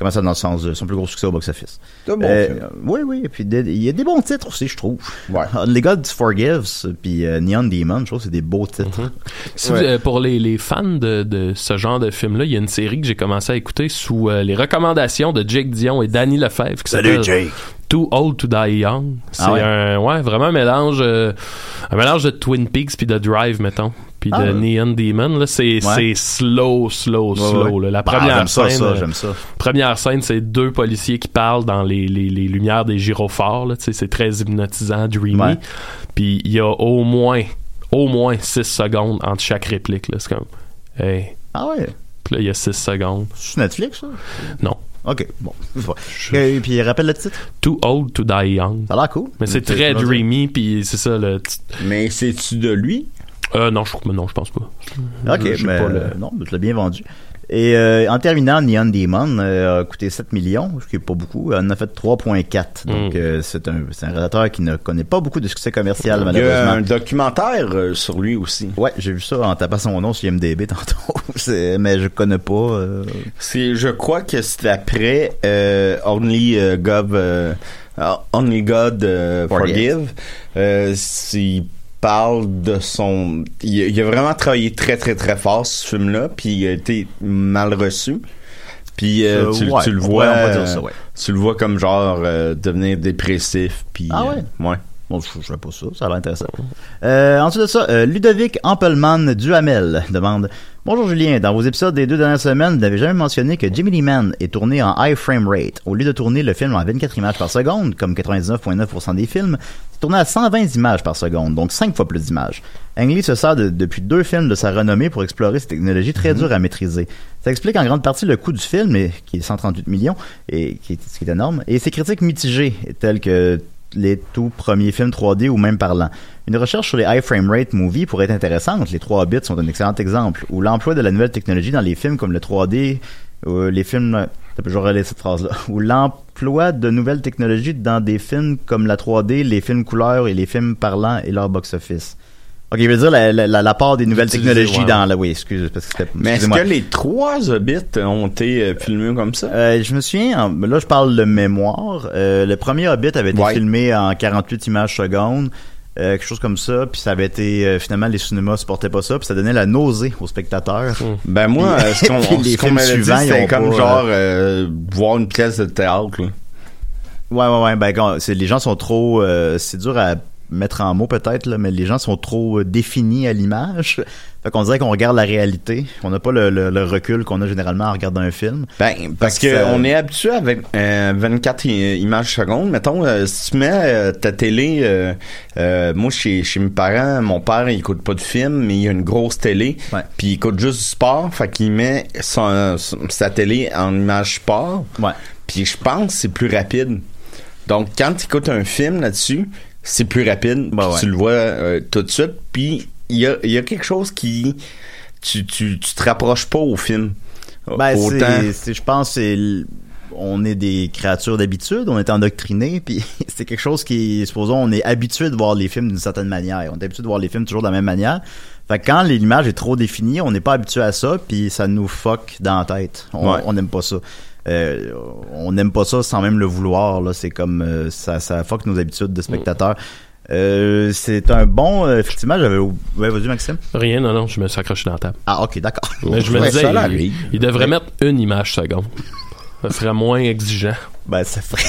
comment ça, dans le sens de son plus gros succès au box-office? C'est un bon Euh, film. oui, oui. Et puis, il y a des bons titres aussi, je trouve. Les Gods Forgives, puis euh, Neon Demon, je trouve que c'est des beaux titres. Si vous- euh, pour les, les fans de, de ce genre de film-là, il y a une série que j'ai commencé à écouter sous euh, les recommandations de Jake Dion et Danny Lefebvre. qui Salut, Jake. Too Old to Die Young. C'est Ah ouais? un, ouais, vraiment un mélange, euh, un mélange de Twin Peaks puis de Drive, mettons. Puis Ah de ouais. Neon Demon, là, c'est, Ouais. c'est slow, slow, Ouais, slow. ouais. là. La Bah, première j'aime ça, scène, ça, euh, j'aime ça. première scène, c'est deux policiers qui parlent dans les, les, les lumières des gyrophares. Là, tu sais, c'est très hypnotisant, dreamy. Ouais. Puis il y a au moins, au moins 6 secondes entre chaque réplique. Là. C'est comme, hey. Ah ouais? Puis là, il y a 6 secondes. C'est sur Netflix, ça? Non. Ok, bon. Et puis, rappelle le titre? Too Old to Die Young. Ça a l'air cool. Mais c'est très dreamy, puis c'est ça. Le Mais c'est-tu de lui? Euh, non, je, non, je pense pas. Ok, Je sais mais pas le- non, tu l'as bien vendu. Et euh, en terminant, Neon Demon euh, a coûté 7 millions, ce qui est pas beaucoup. On en a fait 3,4. Donc, Mm. euh, c'est un, c'est un réalisateur qui ne connaît pas beaucoup de succès commercial, Il y a malheureusement. un documentaire euh, sur lui aussi. Ouais, j'ai vu ça en tapant son nom sur IMDB tantôt. C'est- mais je connais pas. euh, C'est, je crois que c'est après euh, Only God, euh, Only God Forgive. Forgive. Euh, s'il parle de son, il, a- il a vraiment travaillé très très très fort ce film-là, puis il a été mal reçu. Puis euh, Euh, tu, ouais, tu le vois, on euh, ça, ouais. tu le vois comme genre euh, devenir dépressif. Puis Ah ouais? ouais. Bon, je ne pas ça, ça a l'air intéressant. Euh, ensuite de ça, Ludovic Ampelman Duhamel demande Bonjour Julien, dans vos épisodes des deux dernières semaines, vous n'avez jamais mentionné que Jimmy Lee Man est tourné en high frame rate. Au lieu de tourner le film en 24 images par seconde, comme 99,9% des films, tourné à 120 images par seconde, donc 5 fois plus d'images. Ang Lee se sert de- depuis deux films de sa renommée pour explorer cette technologie très dure à maîtriser. Ça explique en grande partie le coût du film, et- qui est 138 millions, et qui est, ce qui est énorme, et ses critiques mitigées, telles que les tout premiers films 3D ou même parlants. Une recherche sur les high frame rate movies pourrait être intéressante. Les 3 bits sont un excellent exemple. Ou l'emploi de la nouvelle technologie dans les films comme le 3D, euh, les films, je vais relire cette phrase-là, ou l'emploi de nouvelles technologies dans des films comme la 3D, les films couleurs et les films parlants et leur box-office. Ok, je veux dire la, la, la- la part des nouvelles technologies ouais. dans la, oui, excuse, parce que c'était, Mais est-ce que les trois Hobbits ont été euh, filmés comme ça? Euh, je me souviens, en- là je parle de mémoire, euh, le premier Hobbit avait été Ouais. filmé en 48 images secondes, euh, quelque chose comme ça, puis ça avait été, euh, finalement les cinémas supportaient pas ça, puis ça donnait la nausée aux spectateurs. Ben moi, euh, ce qu'on, films m'avait dit, c'était comme pas, genre euh, voir une pièce de théâtre. là. Ouais, ouais, ouais, ben quand, les gens sont trop, euh, c'est dur à mettre en mots peut-être, mais les gens sont trop euh, définis à l'image. Fait qu'on dirait qu'on regarde la réalité. On n'a pas le, le- le recul qu'on a généralement en regardant un film. Ben, parce que ça- on est habitué avec euh, 24 i- images secondes. Mettons, euh, si tu mets euh, ta télé, euh, euh, moi chez, chez mes parents, mon père il écoute pas de film, mais il a une grosse télé, puis il écoute juste du sport, fait qu'il met son, son- sa télé en image sport. Puis je pense que c'est plus rapide. Donc quand tu écoutes un film là-dessus, c'est plus rapide, ouais. tu le vois euh, tout de suite. Puis il y a, y a quelque chose qui tu, tu, tu te rapproches pas au film. Ben, c'est, je pense, c'est, on est des créatures d'habitude, on est endoctrinés, puis c'est quelque chose qui, supposons, on est habitué de voir les films d'une certaine manière. On est habitué de voir les films toujours de la même manière. Fait que quand l'image est trop définie, on n'est pas habitué à ça, puis ça nous fuck dans la tête. On Ouais. on n'aime pas ça. Euh, on n'aime pas ça sans même le vouloir. Là, c'est comme euh, ça, ça fuck nos habitudes de spectateurs. Euh, c'est un bon. euh, effectivement, j'avais. Ouais, vas-y, Maxime. Rien, non, non, je me suis accroché dans la table. Ah, ok, d'accord. Mais je me disais, ça il, arrive. il devrait mettre une image seconde. Ça serait moins exigeant. Ben, ça ferait.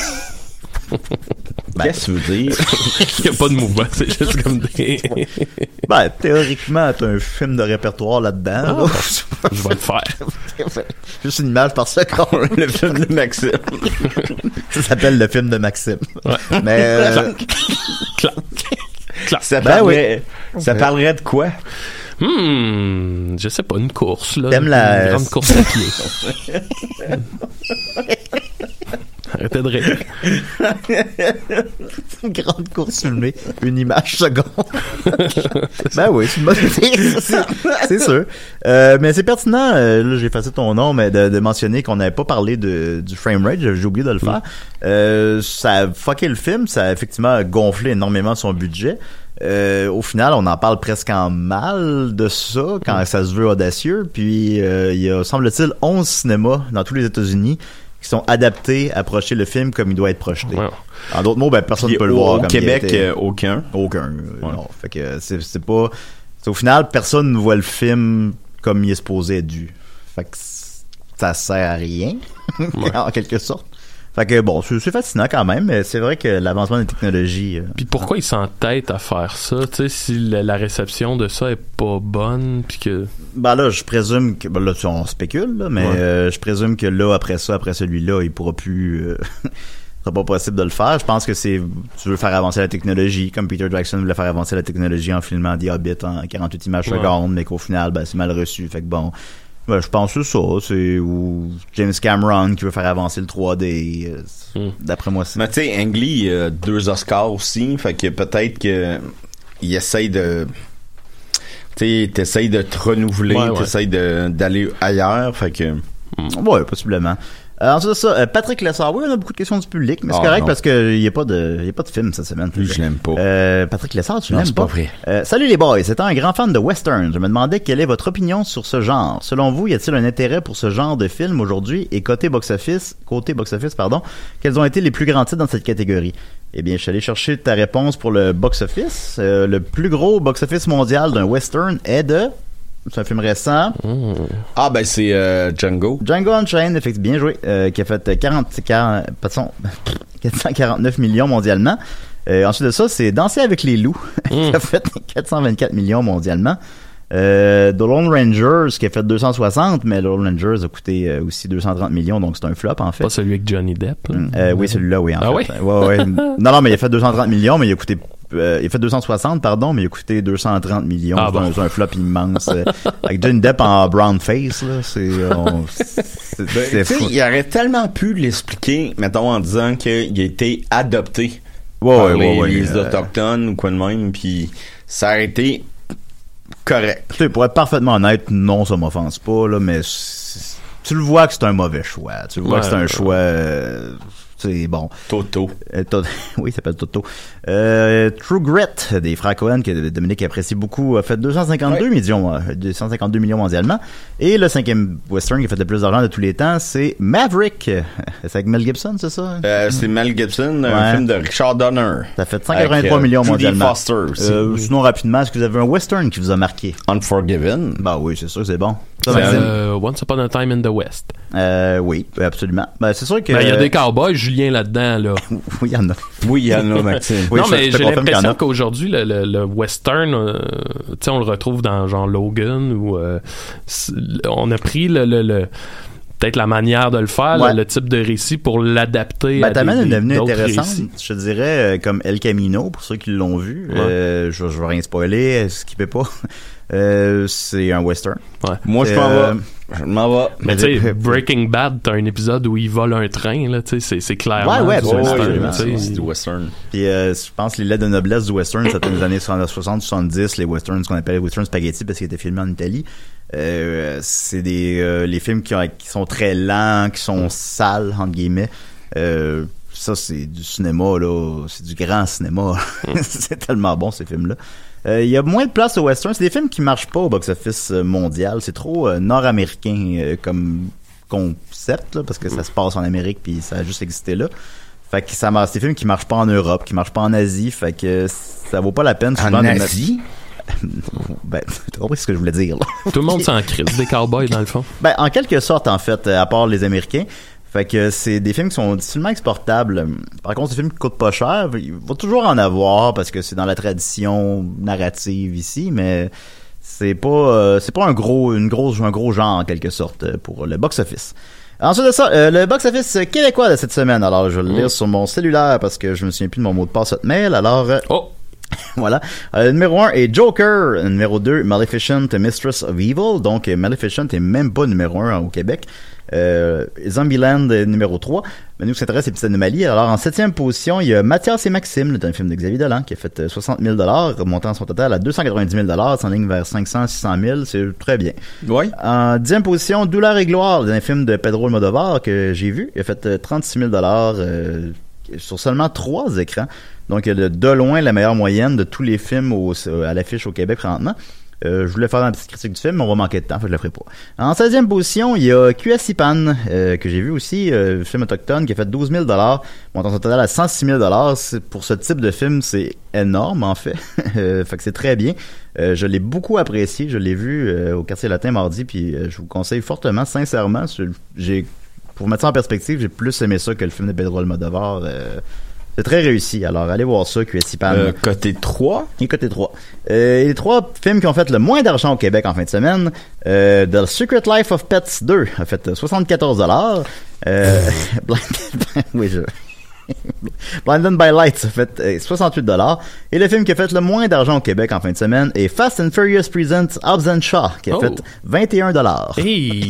Qu'est-ce que veux dire? Il n'y a pas de mouvement, c'est juste comme des. Ben, théoriquement, t'as un film de répertoire là-dedans. là. je vais le faire. Juste une image par seconde. le film de Maxime. Ça s'appelle le film de Maxime. Ouais. Mais. euh, Clac. Clac. Ça, Ben parlerait, oui. ça parlerait de quoi? Hmm, je sais pas, une course, là. T'aimes la- Une grande course à pied. Arrêtez de rire. une grande course filmée, une image seconde. ben oui, c'est une bonne c'est- sûr. Euh, mais c'est pertinent, euh, là j'ai effacé ton nom, mais de, de mentionner qu'on n'avait pas parlé de, du frame rate, j'ai oublié de le faire. Euh, ça a fucké le film, ça a effectivement gonflé énormément son budget. Euh, au final, on en parle presque en mal de ça quand ça se veut audacieux. Puis euh, il y a, semble-t-il, 11 cinémas dans tous les États-Unis qui sont adaptés à projeter le film comme il doit être projeté. En d'autres mots, ben, personne ne peut le voir. au comme Québec, euh, aucun. Aucun. euh, non. Fait que c'est pas. c'est au final, personne ne voit le film comme il est supposé être dû. Fait que ça sert à rien, en quelque sorte. Fait que bon, c'est fascinant quand même, mais c'est vrai que l'avancement des technologies. euh, Puis pourquoi ils s'entêtent à faire ça? Tu sais, si la, la réception de ça est pas bonne, puis que... Ben là, je présume que ben là, tu- on spécule, là, mais Ouais. euh, je présume que là, après ça, après celui-là, il pourra plus. Euh, sera pas possible de le faire. Je pense que c'est tu veux faire avancer la technologie, comme Peter Jackson voulait faire avancer la technologie en filmant The Hobbit en 48 images Ouais. secondes, mais qu'au final, ben, c'est mal reçu. Fait que bon. Ben, je pense que c'est ça, c'est ou James Cameron qui veut faire avancer le 3D. euh, Hmm. D'après moi, c'est Mais tu sais, Ang Lee, euh, deux Oscars aussi, fait que peut-être que il essaye de tu sais, t'essayes de te renouveler, Ouais, ouais. t'essayes de- d'aller ailleurs, fait que Ouais, possiblement. Euh, ensuite de ça, euh, Patrick Lessard. Oui, on a beaucoup de questions du public, mais c'est Ah, correct non. parce qu'il n'y a pas de, y a pas de film cette semaine. je l'aime pas. Euh, Patrick Lessard, tu l'aimes pas? pas vrai. Euh, salut les boys, étant un grand fan de western, je me demandais quelle est votre opinion sur ce genre. Selon vous, y a-t-il un intérêt pour ce genre de film aujourd'hui et côté box-office, côté box-office, pardon, quels ont été les plus grands titres dans cette catégorie? Eh bien, je suis allé chercher ta réponse pour le box-office. Euh, le plus gros box-office mondial d'un western est de, c'est un film récent, Ah ben c'est euh, Django. Django Unchained, effectivement, bien joué, euh, qui a fait euh, 40, 40, pas de son, 449 millions mondialement. Euh, ensuite de ça, c'est Danser avec les loups, qui a fait 424 millions mondialement. Euh, The Lone Rangers, qui a fait 260, mais The Lone Rangers a coûté aussi 230 millions, donc c'est un flop, en fait. Pas celui avec Johnny Depp. Euh, oui, celui-là, oui, en Ah fait. oui? Ouais, ouais. non, non, mais il a fait 230 millions, mais il a coûté, euh, il a fait 260, pardon, mais il a coûté 230 millions. Ah c'est, un, bon? c'est un flop immense. euh, avec Johnny Depp en brown face, là, c'est, c'est, Ben, c'est tu sais, fou. il aurait tellement pu l'expliquer, mettons en disant qu'il a été adopté Ouais, par ouais, les, ouais, ouais, les euh, autochtones ou quoi de même, puis ça aurait été correct. Tu sais, pour être parfaitement honnête, non, ça m'offense pas, là, mais tu le vois que c'est un mauvais choix. Tu le vois Ouais, que c'est un ouais. choix, euh, c'est bon. Toto. Euh, To- oui, il s'appelle Toto. Euh, True Grit des frères Cohen que Dominique apprécie beaucoup a fait 252 millions, euh, 252 millions mondialement. Et le cinquième western qui a fait le plus d'argent de tous les temps, c'est Maverick. C'est avec Mel Gibson, c'est ça? Euh, c'est Mel Gibson, un film de Richard Donner. Ça fait 183 Avec, euh, millions mondialement. Foster aussi. Euh, sinon, rapidement, est-ce que vous avez un western qui vous a marqué? Unforgiven. Bah oui, c'est sûr, c'est bon. Euh, Once Upon a Time in the West. Euh, oui, absolument. Ben, c'est sûr que. Ben, Il y a des cowboys, Julien là-dedans, là. Oui, il y en a. Oui, il y en a, Maxime. Oui, non, je- mais j'ai l'impression qu'aujourd'hui, le, le, le western, euh, tu sais, on le retrouve dans genre Logan ou euh, on a pris le, le, le- peut-être la manière de le faire, Ouais. le, le type de récit pour l'adapter Ben, à t'amènes des, avenue d'autres intéressante, récits. je te dirais, euh, comme El Camino, pour ceux qui l'ont vu. Ouais. Euh, je, je veux rien spoiler, skippez pas. Euh, c'est un western. Ouais. Moi, je C'est, m'en euh, vais. Je m'en vais. Mais tu sais, Breaking Bad, t'as un épisode où il vole un train, là, tu sais, c'est- c'est clairement Ouais, ouais, du absolument, western. C'est du western. Puis euh, je pense que les lettres de noblesse du western, c'était dans les années 60-70, les westerns, ce qu'on appelle les western spaghetti parce qu'ils étaient filmés en Italie. Euh, c'est des euh, les films qui, ont- qui sont très lents, qui sont sales entre guillemets. Euh, ça c'est du cinéma là, c'est du grand cinéma. c'est tellement bon ces films là. Il y a moins de place au western. C'est des films qui marchent pas au box-office euh, mondial. C'est trop euh, nord-américain euh, comme concept là, parce que ça se passe en Amérique puis ça a juste existé là. Fait que ça marche. C'est des films qui marchent pas en Europe, qui marchent pas en Asie. Fait que ça vaut pas la peine. souvent, En Asie? ben, t'as compris ce que je voulais dire. là. Tout le monde s'en crise des cowboys, dans le fond. Ben, en quelque sorte, en fait, euh, à part les Américains. Fait que c'est des films qui sont difficilement exportables. Par contre, c'est des films qui coûtent pas cher. Il va toujours en avoir parce que c'est dans la tradition narrative ici, mais c'est pas euh, c'est pas un gros une grosse un gros genre en quelque sorte pour le box office. Ensuite de ça, euh, le box office québécois de cette semaine. Alors, je vais le lire sur mon cellulaire parce que je me souviens plus de mon mot de passe mail. Alors, euh, Oh! voilà. Euh, le numéro 1 est Joker. Le numéro 2, Maleficent, Mistress of Evil. Donc, Maleficent est même pas numéro 1 au Québec. Euh, Zombieland euh, numéro 3. Mais nous, ce qui s'intéresse, c'est Petite Anomalie. Alors, en septième position, il y a Mathias et Maxime, le dernier film de Xavier Dolan, qui a fait euh, 60 000 montant son total à 290 000 s'enligne vers 500, 600 000. C'est très bien. Oui. En dixième position, Douleur et gloire, le dernier film de Pedro Almodovar que j'ai vu. Il a fait euh, 36 000 euh, sur seulement trois écrans. Donc, il a de, de loin la meilleure moyenne de tous les films au- à l'affiche au Québec présentement. Euh, je voulais faire une petite critique du film, mais on va manquer de temps, fait je le ferai pas. En 16e position, il y a QSIPAN, euh, que j'ai vu aussi, euh, film autochtone, qui a fait 12 000 montant son total à 106 000 C'est- Pour ce type de film, c'est énorme, en fait. Euh, fait que c'est très bien. Je l'ai beaucoup apprécié. Je l'ai vu au quartier latin mardi, puis je vous conseille fortement, sincèrement. Pour mettre ça en perspective, j'ai plus aimé ça que le film de Pedro Almodovar. C'est très réussi. Alors, allez voir ça, QSIPAN. Euh, côté 3. Et côté 3. Euh, et les trois films qui ont fait le moins d'argent au Québec en fin de semaine, euh, The Secret Life of Pets 2 a fait euh, 74 dollars. Euh, Blind- oui, je... Blinded by Lights a fait euh, 68 dollars. Et le film qui a fait le moins d'argent au Québec en fin de semaine est Fast and Furious Presents Hobbs and Shaw, qui a Oh. fait 21 dollars. Hey,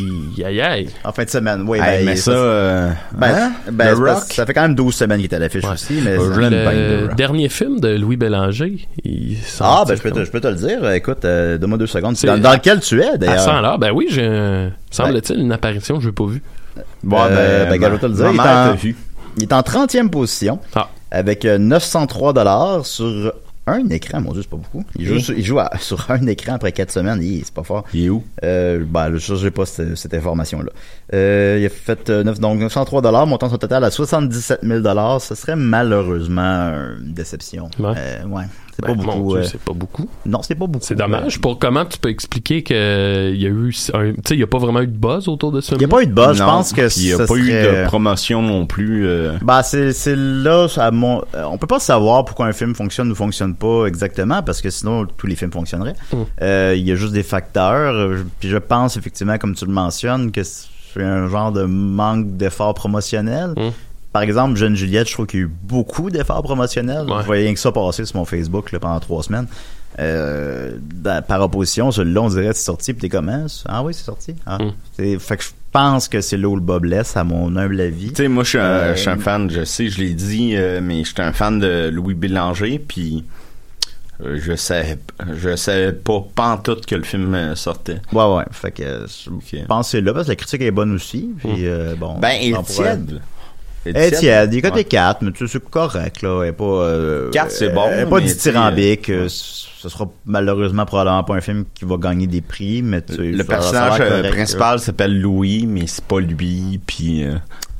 aïe aïe. En fin de semaine, oui. Hey, ben, mais ça, euh, ben, hein? ben, parce- ça fait quand même 12 semaines qu'il est à l'affiche aussi, mais Euh, Le Rock. dernier film de Louis Bélanger, il Ah, ben, je peux, te, je peux te le dire. Écoute, euh, donne-moi deux secondes. C'est- Dans, dans lequel tu es, d'ailleurs? À 100 là, ben oui, j'ai, un- semble-t-il, une apparition que je n'ai pas vue. Bon, ben, ben, je vais te le dire. ma mère en, t'a vu. Il est en 30e position Ah. avec euh, 903 dollars sur un écran. Mon Dieu, c'est pas beaucoup. Il joue, Oui. sur, il joue à- sur un écran après 4 semaines. C'est pas fort. Il est où? Euh, ben, je j'ai pas cette, cette information-là. Euh, il a fait euh, donc 903 dollars, montant son total à 77 000 dollars. Ce serait malheureusement une déception. Ouais. Euh, ouais. C'est Ben, pas mon beaucoup. Euh, c'est pas beaucoup. non, c'est pas beaucoup. C'est dommage. Pour comment tu peux expliquer qu'il y a eu. un- Tu sais, il n'y a pas vraiment eu de buzz autour de ce Il n'y a pas eu de buzz. Je pense que il n'y a pas eu de promotion non plus. euh, Bah c'est c'est là ça mon euh, on peut pas savoir pourquoi un film fonctionne ou fonctionne pas exactement parce que sinon tous les films fonctionneraient. Mm. Euh, Il y a juste des facteurs euh, je- puis je pense effectivement comme tu le mentionnes que c'est un genre de manque d'efforts promotionnels. Mm. Par exemple, Jeune Juliette, je trouve qu'il y a eu beaucoup d'efforts promotionnels. Ouais. Je voyais rien que ça passer sur mon Facebook là, pendant trois semaines. Euh, dans- par opposition, celui-là, on dirait c'est sorti, puis t'es comment? Ah oui, c'est sorti. Ah. Mm. C'est- Fait que je pense que c'est là où le bas blesse, à mon humble avis. Tu sais, moi, je suis un, Euh, un fan, je sais, je l'ai dit, euh, mais je suis un fan de Louis Bélanger, puis je sais, je savais pas pantoute que le film sortait. Ouais, ouais. Fait que je pense que c'est là parce que la critique est bonne aussi. Puis, euh, bon. Ben, il tiède. Tiède. Il côté Ouais. 4, mais tu sais, c'est correct, là. Elle est pas. Euh, Quatre, c'est bon, Elle est pas dithyrambique. euh, Ce sera malheureusement probablement pas un film qui va gagner des prix, mais tu sais, Le a personnage euh, correct, principal s'appelle Louis, mais c'est pas lui, puis... euh,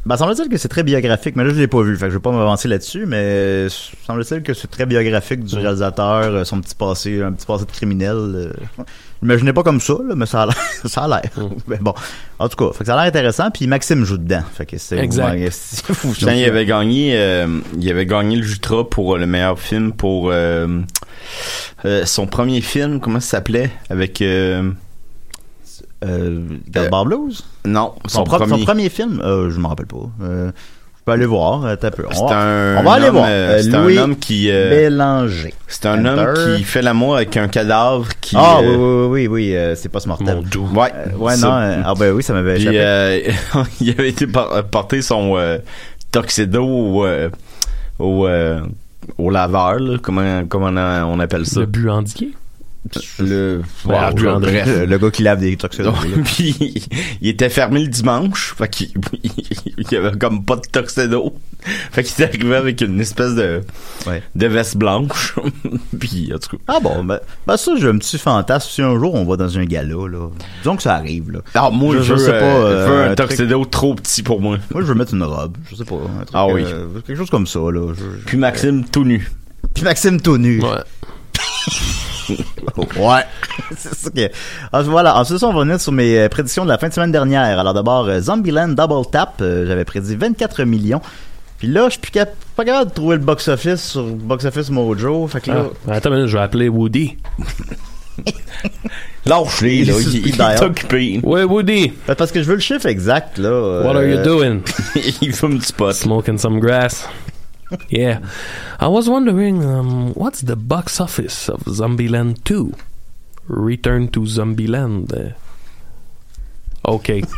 Ben, semble-t-il que c'est très biographique, mais là, je l'ai pas vu, fait que je vais pas m'avancer là-dessus, mais euh, semble-t-il que c'est très biographique du réalisateur, euh, son petit passé, un petit passé de criminel. Imaginez pas comme ça, là, mais ça a l'air. ça a l'air. mais bon. En tout cas, fait que ça a l'air intéressant, puis Maxime joue dedans. Fait que c'est. Exact. il avait gagné, euh, il avait gagné le Jutra pour euh, le meilleur film pour euh, euh, son premier film, comment ça s'appelait avec euh, Euh, Blues? non Son, son, pro- premier. son premier film? Euh, je me rappelle pas. Je peux aller voir, euh, t'as peu. C'est On va, un, on va aller homme, voir. euh, c'est Louis un homme qui euh, Bélanger. c'est un homme qui fait l'amour avec un cadavre qui Ah euh, oui, oui, oui, oui, euh, c'est pas ce mortel. Mon Dieu. ouais Euh, ouais, non, euh, ah ben oui, ça m'avait échappé. euh, il avait été par- porté son euh, tuxedo au, euh, au, euh, au laveur, là. comment, comment on, on appelle ça? Le buandier. Le, Ouais, Wow, Andrew André. bref. le, gars qui lave des là. Puis il était fermé le dimanche, fait qu'il il y avait comme pas de tuxedo. Fait qu'il était arrivé avec une espèce de Ouais. de veste blanche. Puis en tout cas, Ah bon, ben, ben ça, j'ai un petit fantasme. Si un jour on va dans un gala, là, disons que ça arrive, là. ah, moi Je- je, je sais veux, pas, euh, euh, je veux un un truc- trop petit pour moi. Moi, je veux mettre une robe. Je sais pas. un truc, Ah oui. euh, quelque chose comme ça, là. Je- je- Puis Maxime tout nu. Puis Maxime tout nu. Ouais. Ouais. c'est ça que. Alors, voilà. Ensuite, ça, on va revenir sur mes euh, prédictions de la fin de semaine dernière. Alors, d'abord, euh, Zombieland Double Tap. euh, J'avais prédit 24 millions. Puis là, je suis plus cap- pas capable de trouver le box-office sur Box Office Mojo. Fait que là. Ah, attends une minute, je vais appeler Woody. Lâche-les, Il là. est Il, il est occupé. Ouais, Woody. Ben, Parce que je veux le chiffre exact, là. euh, What are you doing? il fume du pot. Smoking some grass. Yeah. I was wondering, um, what's the box office of Zombieland 2? Return to Zombieland. Uh, Okay.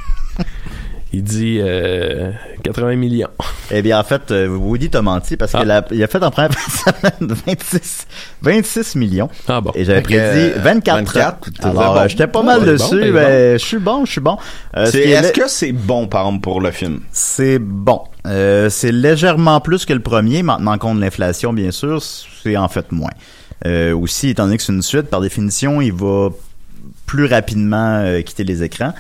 Il dit euh, 80 millions. Eh bien, en fait, euh, Woody t'a menti parce qu'il a, il a fait en première semaine 26, 26 millions. Ah bon. Et j'avais prédit 24. 24, t'étais Alors, bon. euh, j'étais pas Oh, mal dessus. bon, ben, ben, je suis bon, je suis bon. Euh, est Est-ce que c'est bon, par exemple, pour le film? C'est bon. Euh, c'est légèrement plus que le premier, maintenant compte de l'inflation, bien sûr, c'est en fait moins. Euh, aussi, étant donné que c'est une suite, par définition, il va plus rapidement euh, quitter les écrans.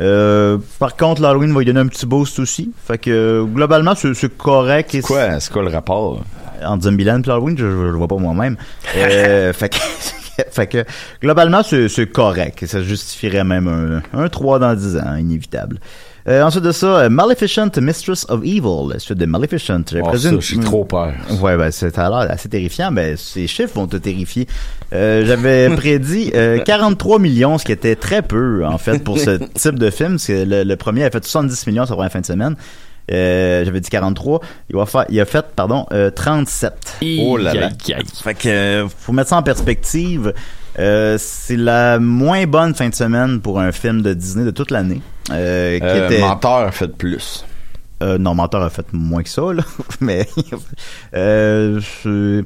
Euh, par contre, l'Halloween va lui donner un petit boost aussi. Fait que euh, globalement, c'est c'est correct. et Quoi? C'est quoi le rapport? entre Zombieland et Halloween, je, je, le vois pas moi-même. Euh, fait, que, fait que globalement, c'est c'est correct. Ça justifierait même un, un 3 dans 10 ans, inévitable. Euh, ensuite de ça, euh, Maleficent, Mistress of Evil, la suite de Maleficent. J'avais Oh, une- j'ai trop peur. Ouais, ben, c'est assez terrifiant. Ben, ces chiffres vont te terrifier. Euh, J'avais prédit euh, 43 millions, ce qui était très peu, en fait, pour ce type de film. Parce que le, le premier a fait 70 millions sur la fin de semaine. Euh, J'avais dit 43. Il, va faire, il a fait, pardon, euh, 37. Oh là là. Fait que, euh, faut mettre ça en perspective. Euh, c'est la moins bonne fin de semaine pour un film de Disney de toute l'année. Euh, qui Euh, était... Menteur a fait plus. Euh, non, Menteur a fait moins que ça, là. Mais, euh, je-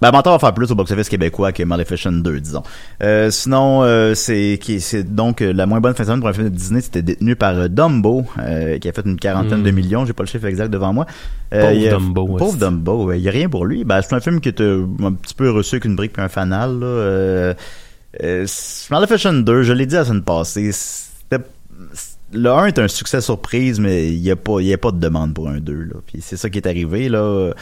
ben, Menteur va faire plus au box-office québécois que Maleficent 2, disons. Euh, sinon, euh, c'est, donc euh, la moins bonne fin de semaine pour un film de Disney, c'était détenu par euh, Dumbo, euh, qui a fait une quarantaine Mm. de millions. J'ai pas le chiffre exact devant moi. Pauvre a- Dumbo, Pauvre Dumbo. Il y a rien pour lui. Ben, c'est un film qui était un petit peu reçu qu'une brique puis un fanal, là. Maleficent 2, je l'ai dit la semaine passée, le 1 est un succès surprise, mais il n'y a, pas- a pas de demande pour un 2. Là. Puis c'est ça qui est arrivé. Là.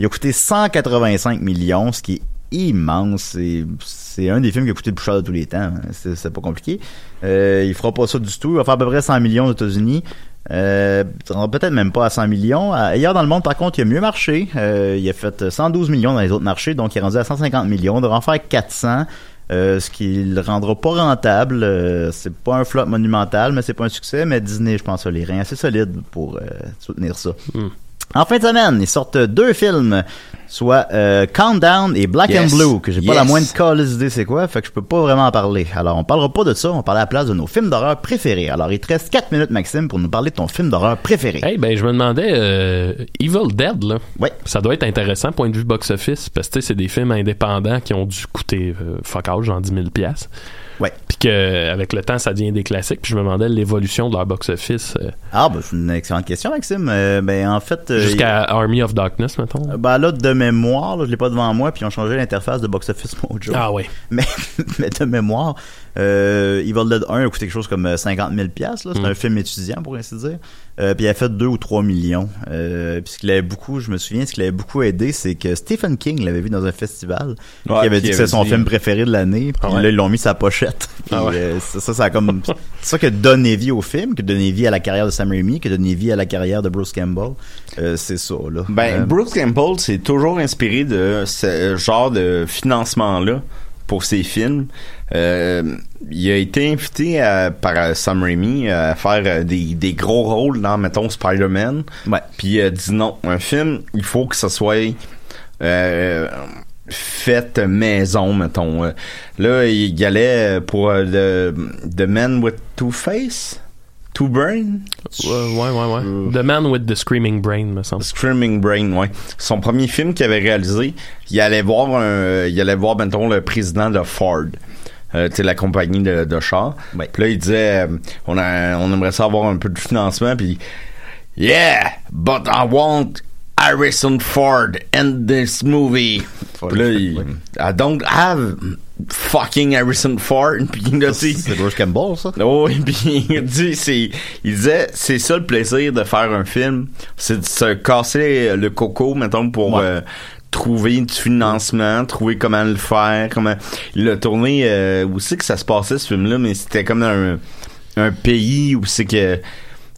Il a coûté 185 millions, ce qui est immense. C'est, un des films qui a coûté le plus cher de tous les temps. hein. C'est, c'est pas compliqué. Euh, il fera pas ça du tout. Il va faire à peu près 100 millions aux États-Unis. Euh, peut-être même pas à 100 millions. Ailleurs dans le monde, par contre, il a mieux marché. Euh, il a fait 112 millions dans les autres marchés, donc il est rendu à 150 millions. Il devrait en faire 400. Euh, ce qui le rendra pas rentable. Euh, c'est pas un flop monumental, mais c'est pas un succès. Mais Disney, je pense, a les reins assez solides pour euh, soutenir ça. Hmm. En fin de semaine, ils sortent deux films, soit euh, Countdown et Black Yes. and Blue, que j'ai pas la moindre calice idée c'est quoi, fait que je peux pas vraiment en parler. Alors, on parlera pas de ça, on va parler à la place de nos films d'horreur préférés. Alors, il te reste 4 minutes, Maxime, pour nous parler de ton film d'horreur préféré. Hey, ben, je me demandais, euh, Evil Dead, là. Ouais. Ça doit être intéressant, point de vue box-office, parce que tu sais, c'est des films indépendants qui ont dû coûter euh, fuck all, genre 10 000 piastres. Ouais. Puis que, avec le temps, ça devient des classiques. Puis je me demandais l'évolution de leur box-office euh, Ah, ben, c'est une excellente question, Maxime. Euh, ben, en fait... euh, jusqu'à Army of Darkness, mettons. Ben là, de mémoire, là, je l'ai pas devant moi, puis ils ont changé l'interface de Box Office Mojo. Ah ouais. Mais, mais de mémoire, euh, Evil Dead 1 a coûté quelque chose comme euh, 50 000 pièces. C'est Mm. un film étudiant, pour ainsi dire. Euh, puis il a fait 2 ou 3 millions. Euh, puis ce qui l'avait beaucoup, je me souviens, ce qui l'avait beaucoup aidé, c'est que Stephen King l'avait vu dans un festival. Ouais, il avait dit que c'est avait son film préféré de l'année. Puis Ah ouais. là, ils l'ont mis sa pochette. Puis, Ah ouais. euh, ça, ça, ça a comme... C'est ça qui a donné vie au film, qui a donné vie à la carrière de Sam Raimi, qui a donné vie à la carrière de Bruce Campbell. Euh, c'est ça, là. Ben, Euh, Bruce Campbell s'est toujours inspiré de ce genre de financement-là pour ses films. Euh, il a été invité à- par euh, Sam Raimi à faire euh, des, des gros rôles dans, mettons, Spider-Man. Ouais. Puis il a dit non, un film, il faut que ça soit euh, fait maison, mettons. Euh, Là, il y allait pour euh, The, Man with Two Face, Two Brain? Ouais, ouais, ouais. ouais. The Man with the Screaming Brain, me semble. Screaming Brain, ouais. Son premier film qu'il avait réalisé, il allait voir un, il allait voir, mettons, le président de Ford. Euh, tu sais, la compagnie de, de. Ouais. Puis là, il disait, euh, on, a, on aimerait ça avoir un peu de financement, puis Yeah, but I want Harrison Ford in this movie. Puis là, il, I don't have fucking Harrison Ford. Puis là, c'est Bruce Campbell, ça. Oh, et puis il dit, c'est, il disait, c'est ça le plaisir de faire un film, c'est de se casser le coco, mettons, pour Ouais. euh, trouver du financement, trouver comment le faire, comment. Il a tourné euh, où c'est que ça se passait ce film-là, mais c'était comme dans un, un pays où c'est que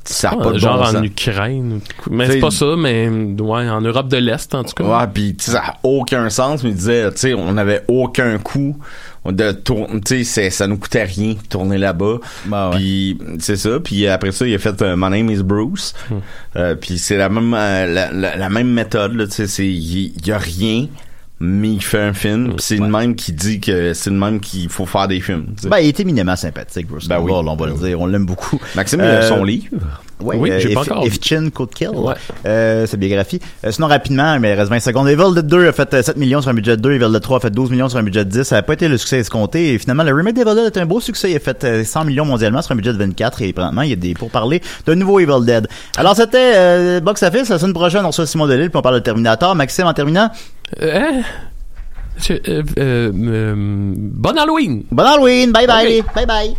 ça a Ah, pas de genre bon en. Ukraine. Mais c'est pas ça, mais ouais, en Europe de l'Est, en tout cas. Ouais, puis ça a aucun sens, mais il disait, tu sais, on n'avait aucun coût de tourner, tu sais, c'est- ça nous coûtait rien de tourner là-bas. Ben ouais. Puis c'est ça, puis après ça, il a fait euh, My Name is Bruce. Euh, puis c'est la même euh, la, la- la même méthode là, tu sais, c'est il y, y a rien mais il fait un film. pis c'est le même qui dit que c'est le même qu'il faut faire des films. tu sais. Ben, il est éminemment sympathique, Bruce Ben oui. On va le dire. On l'aime beaucoup. Maxime, Euh, il a son livre? Ouais, Oui, euh, j'ai pas If- encore vu. Ifchin Code Kill. Ouais. Euh, sa biographie. Euh, sinon, rapidement, mais il reste 20 secondes. Evil Dead 2 a fait euh, 7 millions sur un budget de 2. Evil Dead 3 a fait 12 millions sur un budget de 10. Ça n'a pas été le succès escompté. Et finalement, le remake d'Evil Dead est un beau succès. Il a fait euh, 100 millions mondialement sur un budget de 24. Et présentement, il y a des pour parler d'un nouveau Evil Dead. Alors, c'était euh, Box Office. La semaine prochaine, on reçoit Simon Delille puis on parle de Terminator. Maxime, en terminant, Euh, hein? Euh, euh, euh, bon Halloween! bon Halloween. Bye bye. Bye bye.